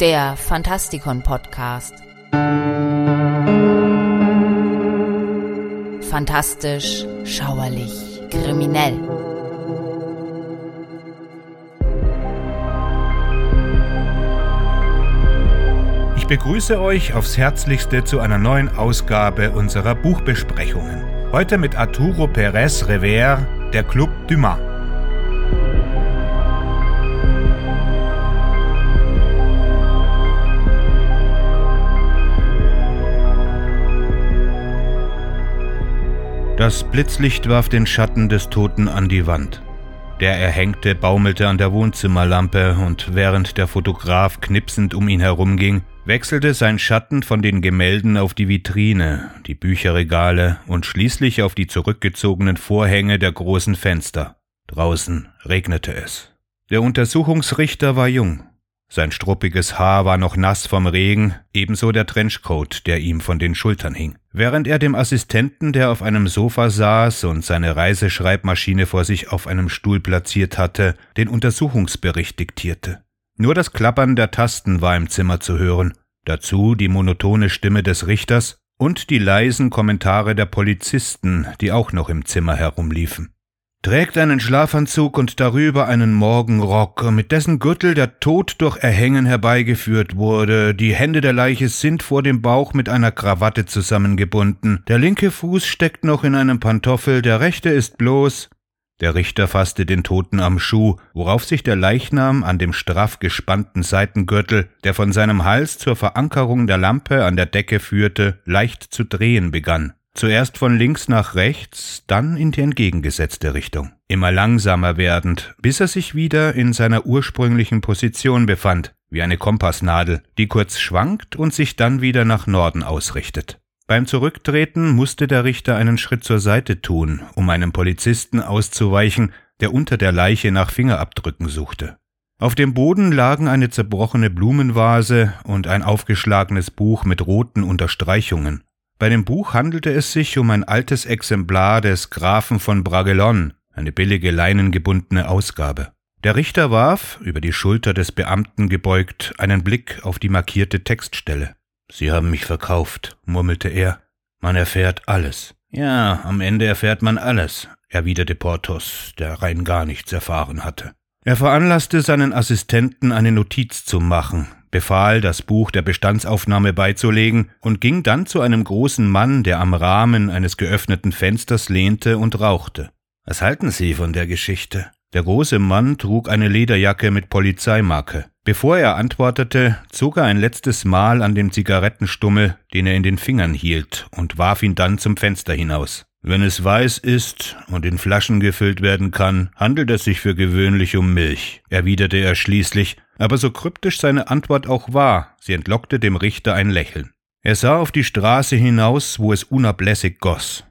der Fantastikon Podcast. Fantastisch, schauerlich, kriminell. Ich begrüße euch aufs Herzlichste zu einer neuen Ausgabe unserer Buchbesprechungen. Heute mit Arturo Pérez Revere, der Club Dumas. Das Blitzlicht warf den Schatten des Toten an die Wand. Der Erhängte baumelte an der Wohnzimmerlampe und während der Fotograf knipsend um ihn herumging, wechselte sein Schatten von den Gemälden auf die Vitrine, die Bücherregale und schließlich auf die zurückgezogenen Vorhänge der großen Fenster. Draußen regnete es. Der Untersuchungsrichter war jung, sein struppiges Haar war noch nass vom Regen, ebenso der Trenchcoat, der ihm von den Schultern hing. Während er dem Assistenten, der auf einem Sofa saß und seine Reiseschreibmaschine vor sich auf einem Stuhl platziert hatte, den Untersuchungsbericht diktierte. Nur das Klappern der Tasten war im Zimmer zu hören, dazu die monotone Stimme des Richters und die leisen Kommentare der Polizisten, die auch noch im Zimmer herumliefen trägt einen Schlafanzug und darüber einen Morgenrock, mit dessen Gürtel der Tod durch Erhängen herbeigeführt wurde. Die Hände der Leiche sind vor dem Bauch mit einer Krawatte zusammengebunden. Der linke Fuß steckt noch in einem Pantoffel, der rechte ist bloß. Der Richter fasste den Toten am Schuh, worauf sich der Leichnam an dem straff gespannten Seitengürtel, der von seinem Hals zur Verankerung der Lampe an der Decke führte, leicht zu drehen begann. Zuerst von links nach rechts, dann in die entgegengesetzte Richtung. Immer langsamer werdend, bis er sich wieder in seiner ursprünglichen Position befand, wie eine Kompassnadel, die kurz schwankt und sich dann wieder nach Norden ausrichtet. Beim Zurücktreten musste der Richter einen Schritt zur Seite tun, um einem Polizisten auszuweichen, der unter der Leiche nach Fingerabdrücken suchte. Auf dem Boden lagen eine zerbrochene Blumenvase und ein aufgeschlagenes Buch mit roten Unterstreichungen. Bei dem Buch handelte es sich um ein altes Exemplar des Grafen von Bragelonne, eine billige leinengebundene Ausgabe. Der Richter warf, über die Schulter des Beamten gebeugt, einen Blick auf die markierte Textstelle. Sie haben mich verkauft, murmelte er. Man erfährt alles. Ja, am Ende erfährt man alles, erwiderte Porthos, der rein gar nichts erfahren hatte. Er veranlasste seinen Assistenten, eine Notiz zu machen, befahl, das Buch der Bestandsaufnahme beizulegen und ging dann zu einem großen Mann, der am Rahmen eines geöffneten Fensters lehnte und rauchte. Was halten Sie von der Geschichte? Der große Mann trug eine Lederjacke mit Polizeimarke. Bevor er antwortete, zog er ein letztes Mal an dem Zigarettenstummel, den er in den Fingern hielt, und warf ihn dann zum Fenster hinaus. Wenn es weiß ist und in Flaschen gefüllt werden kann, handelt es sich für gewöhnlich um Milch, erwiderte er schließlich, aber so kryptisch seine Antwort auch war, sie entlockte dem Richter ein Lächeln. Er sah auf die Straße hinaus, wo es unablässig goss.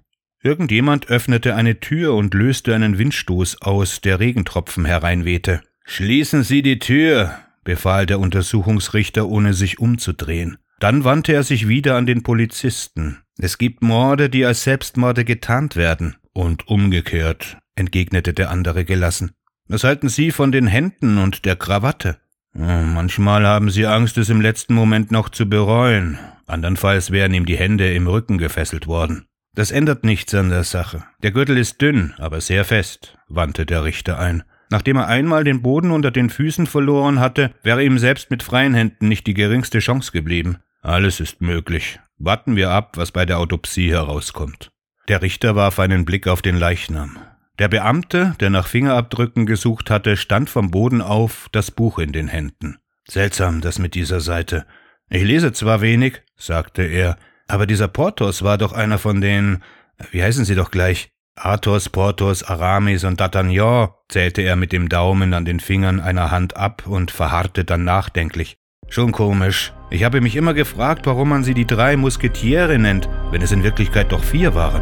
Irgendjemand öffnete eine Tür und löste einen Windstoß aus, der Regentropfen hereinwehte. Schließen Sie die Tür, befahl der Untersuchungsrichter, ohne sich umzudrehen. Dann wandte er sich wieder an den Polizisten. Es gibt Morde, die als Selbstmorde getarnt werden. Und umgekehrt, entgegnete der andere gelassen. Was halten Sie von den Händen und der Krawatte? Manchmal haben sie Angst, es im letzten Moment noch zu bereuen. Andernfalls wären ihm die Hände im Rücken gefesselt worden. Das ändert nichts an der Sache. Der Gürtel ist dünn, aber sehr fest, wandte der Richter ein. Nachdem er einmal den Boden unter den Füßen verloren hatte, wäre ihm selbst mit freien Händen nicht die geringste Chance geblieben. Alles ist möglich. Warten wir ab, was bei der Autopsie herauskommt. Der Richter warf einen Blick auf den Leichnam. Der Beamte, der nach Fingerabdrücken gesucht hatte, stand vom Boden auf, das Buch in den Händen. Seltsam, das mit dieser Seite. Ich lese zwar wenig, sagte er, aber dieser Porthos war doch einer von den, wie heißen sie doch gleich? Athos, Porthos, Aramis und D'Artagnan, zählte er mit dem Daumen an den Fingern einer Hand ab und verharrte dann nachdenklich. Schon komisch. Ich habe mich immer gefragt, warum man sie die drei Musketiere nennt, wenn es in Wirklichkeit doch vier waren.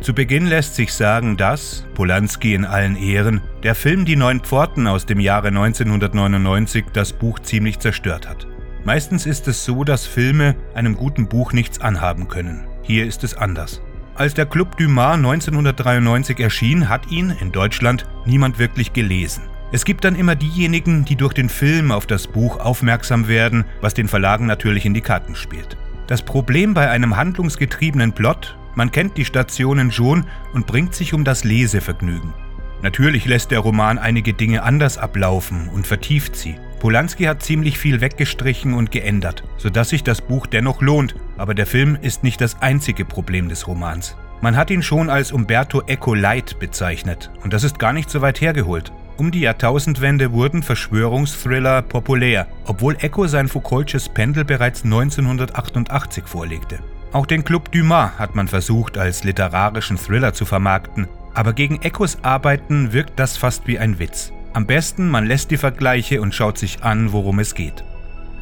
Zu Beginn lässt sich sagen, dass, Polanski in allen Ehren, der Film Die Neun Pforten aus dem Jahre 1999 das Buch ziemlich zerstört hat. Meistens ist es so, dass Filme einem guten Buch nichts anhaben können. Hier ist es anders. Als der Club Dumas 1993 erschien, hat ihn in Deutschland niemand wirklich gelesen. Es gibt dann immer diejenigen, die durch den Film auf das Buch aufmerksam werden, was den Verlagen natürlich in die Karten spielt. Das Problem bei einem handlungsgetriebenen Plot, man kennt die Stationen schon und bringt sich um das Lesevergnügen. Natürlich lässt der Roman einige Dinge anders ablaufen und vertieft sie. Polanski hat ziemlich viel weggestrichen und geändert, sodass sich das Buch dennoch lohnt, aber der Film ist nicht das einzige Problem des Romans. Man hat ihn schon als Umberto Eco Light bezeichnet, und das ist gar nicht so weit hergeholt. Um die Jahrtausendwende wurden Verschwörungsthriller populär, obwohl Eco sein Foucault'sches Pendel bereits 1988 vorlegte. Auch den Club Dumas hat man versucht, als literarischen Thriller zu vermarkten, aber gegen Ecos Arbeiten wirkt das fast wie ein Witz. Am besten, man lässt die Vergleiche und schaut sich an, worum es geht.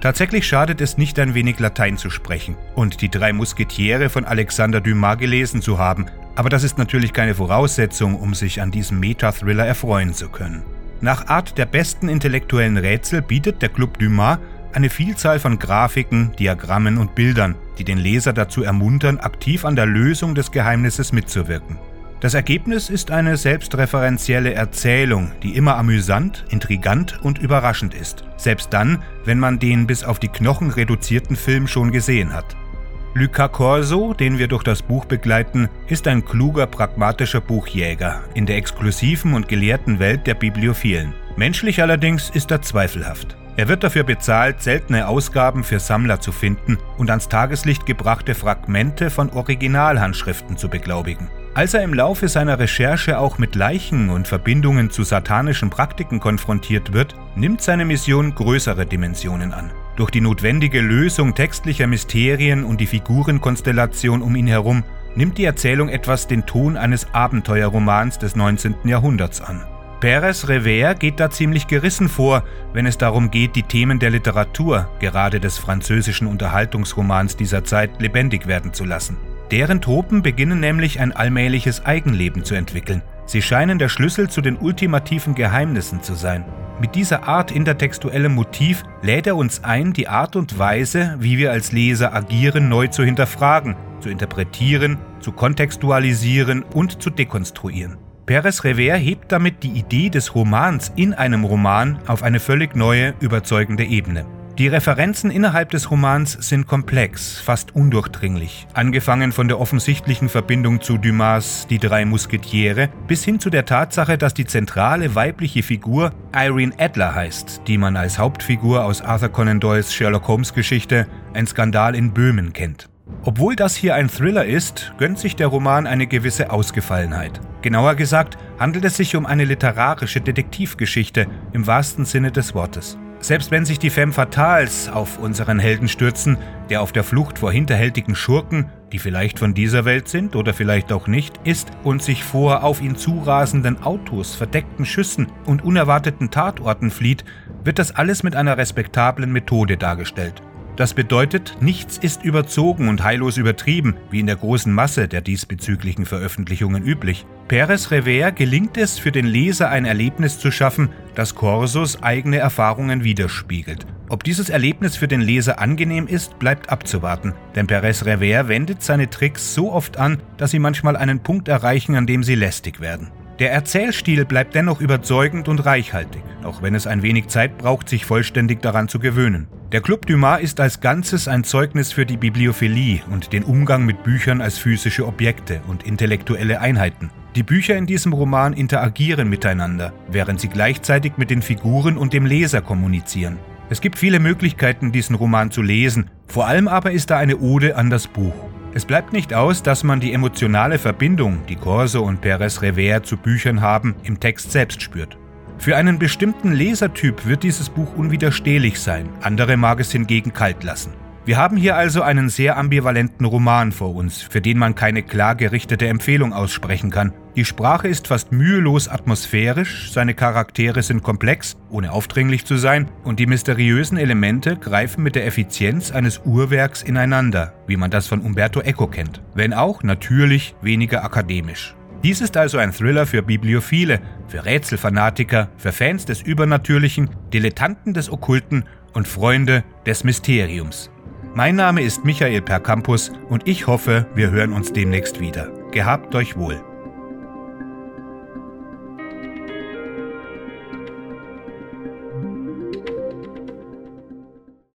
Tatsächlich schadet es nicht ein wenig Latein zu sprechen und die drei Musketiere von Alexander Dumas gelesen zu haben, aber das ist natürlich keine Voraussetzung, um sich an diesem Meta-Thriller erfreuen zu können. Nach Art der besten intellektuellen Rätsel bietet der Club Dumas eine Vielzahl von Grafiken, Diagrammen und Bildern, die den Leser dazu ermuntern, aktiv an der Lösung des Geheimnisses mitzuwirken. Das Ergebnis ist eine selbstreferenzielle Erzählung, die immer amüsant, intrigant und überraschend ist, selbst dann, wenn man den bis auf die Knochen reduzierten Film schon gesehen hat. Luca Corso, den wir durch das Buch begleiten, ist ein kluger, pragmatischer Buchjäger in der exklusiven und gelehrten Welt der Bibliophilen. Menschlich allerdings ist er zweifelhaft. Er wird dafür bezahlt, seltene Ausgaben für Sammler zu finden und ans Tageslicht gebrachte Fragmente von Originalhandschriften zu beglaubigen. Als er im Laufe seiner Recherche auch mit Leichen und Verbindungen zu satanischen Praktiken konfrontiert wird, nimmt seine Mission größere Dimensionen an. Durch die notwendige Lösung textlicher Mysterien und die Figurenkonstellation um ihn herum nimmt die Erzählung etwas den Ton eines Abenteuerromans des 19. Jahrhunderts an. Pérez Revere geht da ziemlich gerissen vor, wenn es darum geht, die Themen der Literatur, gerade des französischen Unterhaltungsromans dieser Zeit, lebendig werden zu lassen. Deren Tropen beginnen nämlich ein allmähliches Eigenleben zu entwickeln. Sie scheinen der Schlüssel zu den ultimativen Geheimnissen zu sein. Mit dieser Art intertextuellem Motiv lädt er uns ein, die Art und Weise, wie wir als Leser agieren, neu zu hinterfragen, zu interpretieren, zu kontextualisieren und zu dekonstruieren. Perez Revere hebt damit die Idee des Romans in einem Roman auf eine völlig neue, überzeugende Ebene. Die Referenzen innerhalb des Romans sind komplex, fast undurchdringlich, angefangen von der offensichtlichen Verbindung zu Dumas Die drei Musketiere bis hin zu der Tatsache, dass die zentrale weibliche Figur Irene Adler heißt, die man als Hauptfigur aus Arthur Conan Doyles Sherlock Holmes Geschichte Ein Skandal in Böhmen kennt. Obwohl das hier ein Thriller ist, gönnt sich der Roman eine gewisse Ausgefallenheit. Genauer gesagt handelt es sich um eine literarische Detektivgeschichte im wahrsten Sinne des Wortes. Selbst wenn sich die Femme Fatales auf unseren Helden stürzen, der auf der Flucht vor hinterhältigen Schurken, die vielleicht von dieser Welt sind oder vielleicht auch nicht, ist und sich vor auf ihn zurasenden Autos, verdeckten Schüssen und unerwarteten Tatorten flieht, wird das alles mit einer respektablen Methode dargestellt. Das bedeutet, nichts ist überzogen und heillos übertrieben, wie in der großen Masse der diesbezüglichen Veröffentlichungen üblich. Perez Revere gelingt es, für den Leser ein Erlebnis zu schaffen, das Corsos eigene Erfahrungen widerspiegelt. Ob dieses Erlebnis für den Leser angenehm ist, bleibt abzuwarten, denn Perez Revere wendet seine Tricks so oft an, dass sie manchmal einen Punkt erreichen, an dem sie lästig werden. Der Erzählstil bleibt dennoch überzeugend und reichhaltig, auch wenn es ein wenig Zeit braucht, sich vollständig daran zu gewöhnen. Der Club Dumas ist als Ganzes ein Zeugnis für die Bibliophilie und den Umgang mit Büchern als physische Objekte und intellektuelle Einheiten. Die Bücher in diesem Roman interagieren miteinander, während sie gleichzeitig mit den Figuren und dem Leser kommunizieren. Es gibt viele Möglichkeiten, diesen Roman zu lesen, vor allem aber ist da eine Ode an das Buch. Es bleibt nicht aus, dass man die emotionale Verbindung, die Corso und Perez Revere zu Büchern haben, im Text selbst spürt. Für einen bestimmten Lesertyp wird dieses Buch unwiderstehlich sein, andere mag es hingegen kalt lassen. Wir haben hier also einen sehr ambivalenten Roman vor uns, für den man keine klar gerichtete Empfehlung aussprechen kann. Die Sprache ist fast mühelos atmosphärisch, seine Charaktere sind komplex, ohne aufdringlich zu sein, und die mysteriösen Elemente greifen mit der Effizienz eines Uhrwerks ineinander, wie man das von Umberto Eco kennt, wenn auch natürlich weniger akademisch. Dies ist also ein Thriller für Bibliophile, für Rätselfanatiker, für Fans des Übernatürlichen, Dilettanten des Okkulten und Freunde des Mysteriums. Mein Name ist Michael Percampus und ich hoffe, wir hören uns demnächst wieder. Gehabt euch wohl.